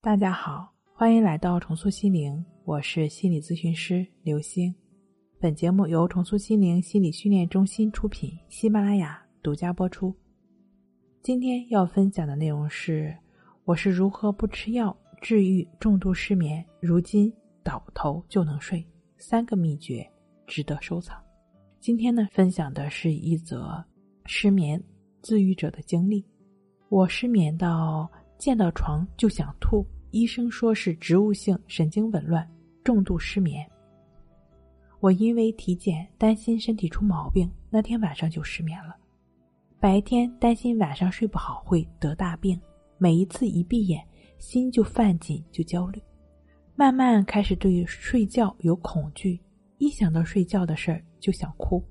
大家好，欢迎来到重塑心灵，我是心理咨询师刘星。本节目由重塑心灵心理训练中心出品，喜马拉雅独家播出。今天要分享的内容是：我是如何不吃药治愈重度失眠，如今倒头就能睡，三个秘诀值得收藏。今天呢，分享的是一则失眠自愈者的经历。我失眠到。见到床就想吐，医生说是植物性神经紊乱，重度失眠。我因为体检担心身体出毛病，那天晚上就失眠了。白天担心晚上睡不好会得大病，每一次一闭眼心就犯紧就焦虑，慢慢开始对睡觉有恐惧，一想到睡觉的事儿就想哭，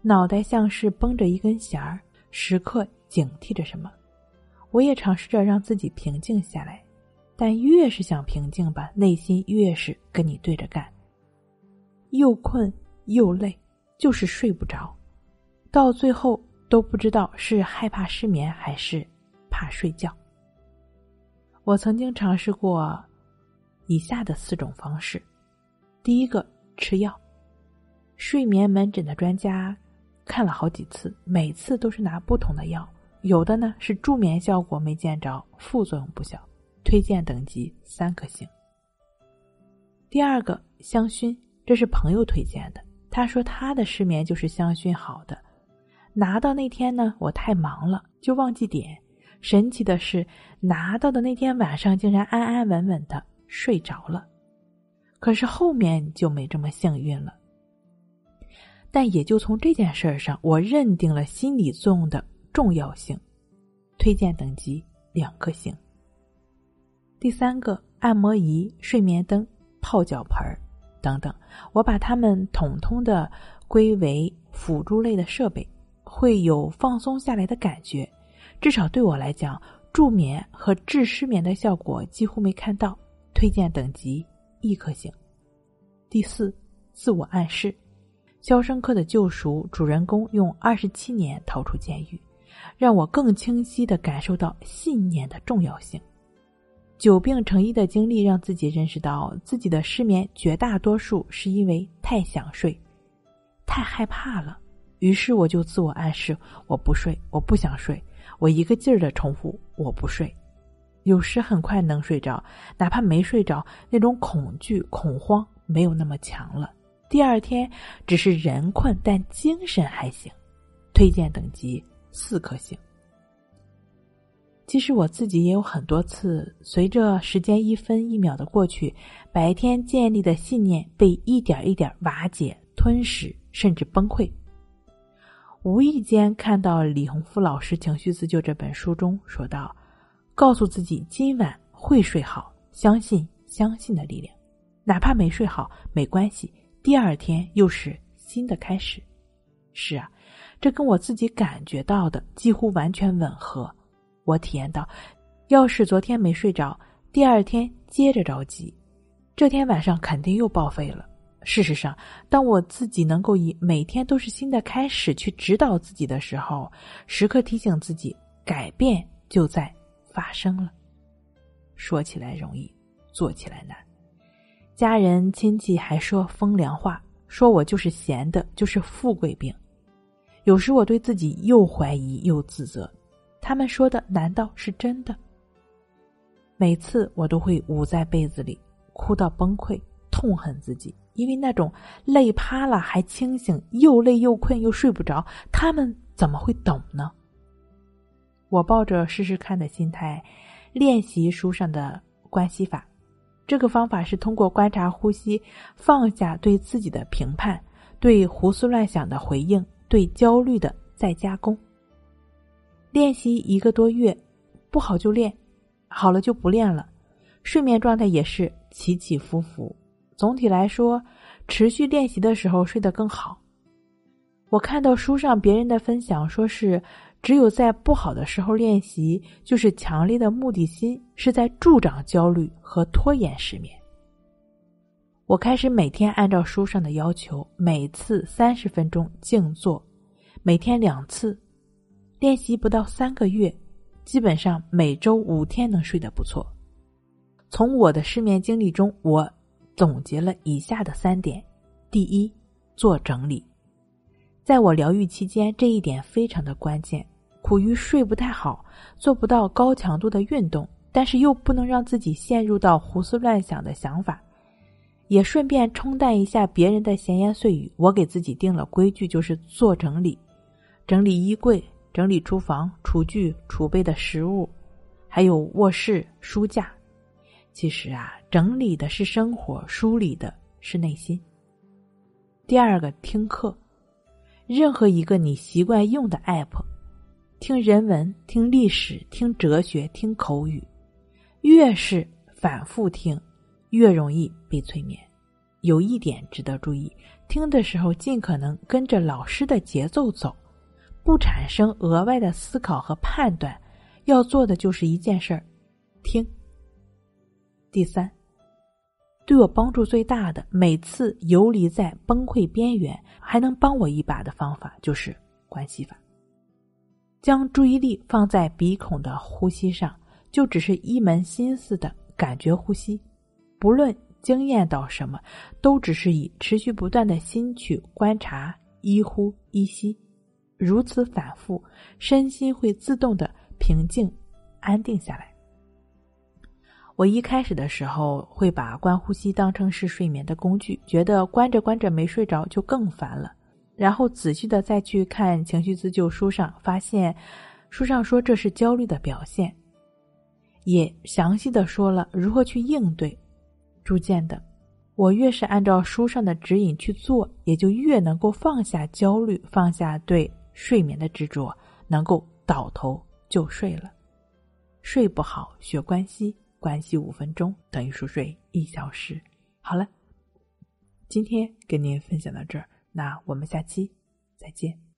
脑袋像是绷着一根弦儿，时刻警惕着什么。我也尝试着让自己平静下来，但越是想平静吧，内心越是跟你对着干。又困又累，就是睡不着，到最后都不知道是害怕失眠还是怕睡觉。我曾经尝试过以下的四种方式：第一个，吃药。睡眠门诊的专家看了好几次，每次都是拿不同的药。有的呢是助眠效果没见着，副作用不小，推荐等级三颗星。第二个香薰，这是朋友推荐的，他说他的失眠就是香薰好的。拿到那天呢，我太忙了就忘记点。神奇的是，拿到的那天晚上竟然安安稳稳的睡着了。可是后面就没这么幸运了。但也就从这件事上，我认定了心理作用的。重要性，推荐等级两颗星。第三个，按摩仪、睡眠灯、泡脚盆等等，我把它们统统的归为辅助类的设备，会有放松下来的感觉。至少对我来讲，助眠和治失眠的效果几乎没看到，推荐等级一颗星。第四，自我暗示，《肖申克的救赎》主人公用二十七年逃出监狱。让我更清晰的感受到信念的重要性。久病成医的经历让自己认识到，自己的失眠绝大多数是因为太想睡，太害怕了。于是我就自我暗示：我不睡，我不想睡。我一个劲儿的重复：我不睡。有时很快能睡着，哪怕没睡着，那种恐惧、恐慌没有那么强了。第二天只是人困，但精神还行。推荐等级。四颗星。其实我自己也有很多次，随着时间一分一秒的过去，白天建立的信念被一点一点瓦解、吞噬，甚至崩溃。无意间看到李洪福老师《情绪自救》这本书中说道：“告诉自己今晚会睡好，相信相信的力量，哪怕没睡好没关系，第二天又是新的开始。”是啊。这跟我自己感觉到的几乎完全吻合。我体验到，要是昨天没睡着，第二天接着着急，这天晚上肯定又报废了。事实上，当我自己能够以每天都是新的开始去指导自己的时候，时刻提醒自己，改变就在发生了。说起来容易，做起来难。家人亲戚还说风凉话，说我就是闲的，就是富贵病。有时我对自己又怀疑又自责，他们说的难道是真的？每次我都会捂在被子里，哭到崩溃，痛恨自己，因为那种累趴了还清醒，又累又困又睡不着，他们怎么会懂呢？我抱着试试看的心态，练习书上的关系法。这个方法是通过观察呼吸，放下对自己的评判，对胡思乱想的回应。对焦虑的再加工。练习一个多月，不好就练，好了就不练了。睡眠状态也是起起伏伏。总体来说，持续练习的时候睡得更好。我看到书上别人的分享，说是只有在不好的时候练习，就是强烈的目的心是在助长焦虑和拖延失眠。我开始每天按照书上的要求，每次三十分钟静坐，每天两次，练习不到三个月，基本上每周五天能睡得不错。从我的失眠经历中，我总结了以下的三点：第一，做整理。在我疗愈期间，这一点非常的关键。苦于睡不太好，做不到高强度的运动，但是又不能让自己陷入到胡思乱想的想法，也顺便冲淡一下别人的闲言碎语。我给自己定了规矩，就是做整理，整理衣柜，整理厨房、厨具、储备的食物，还有卧室、书架。其实啊，整理的是生活，梳理的是内心。第二个，听课，任何一个你习惯用的 app。听人文，听历史，听哲学，听口语，越是反复听，越容易被催眠。有一点值得注意：听的时候尽可能跟着老师的节奏走，不产生额外的思考和判断。要做的就是一件事儿：听。第三，对我帮助最大的，每次游离在崩溃边缘还能帮我一把的方法，就是关系法。将注意力放在鼻孔的呼吸上，就只是一门心思的感觉呼吸，不论经验到什么，都只是以持续不断的心去观察一呼一吸，如此反复，身心会自动的平静、安定下来。我一开始的时候会把观呼吸当成是睡眠的工具，觉得关着关着没睡着就更烦了。然后仔细的再去看情绪自救书上，发现书上说这是焦虑的表现，也详细的说了如何去应对。逐渐的，我越是按照书上的指引去做，也就越能够放下焦虑，放下对睡眠的执着，能够倒头就睡了。睡不好学关系，关系五分钟等于熟睡一小时。好了，今天跟您分享到这儿。那我们下期再见。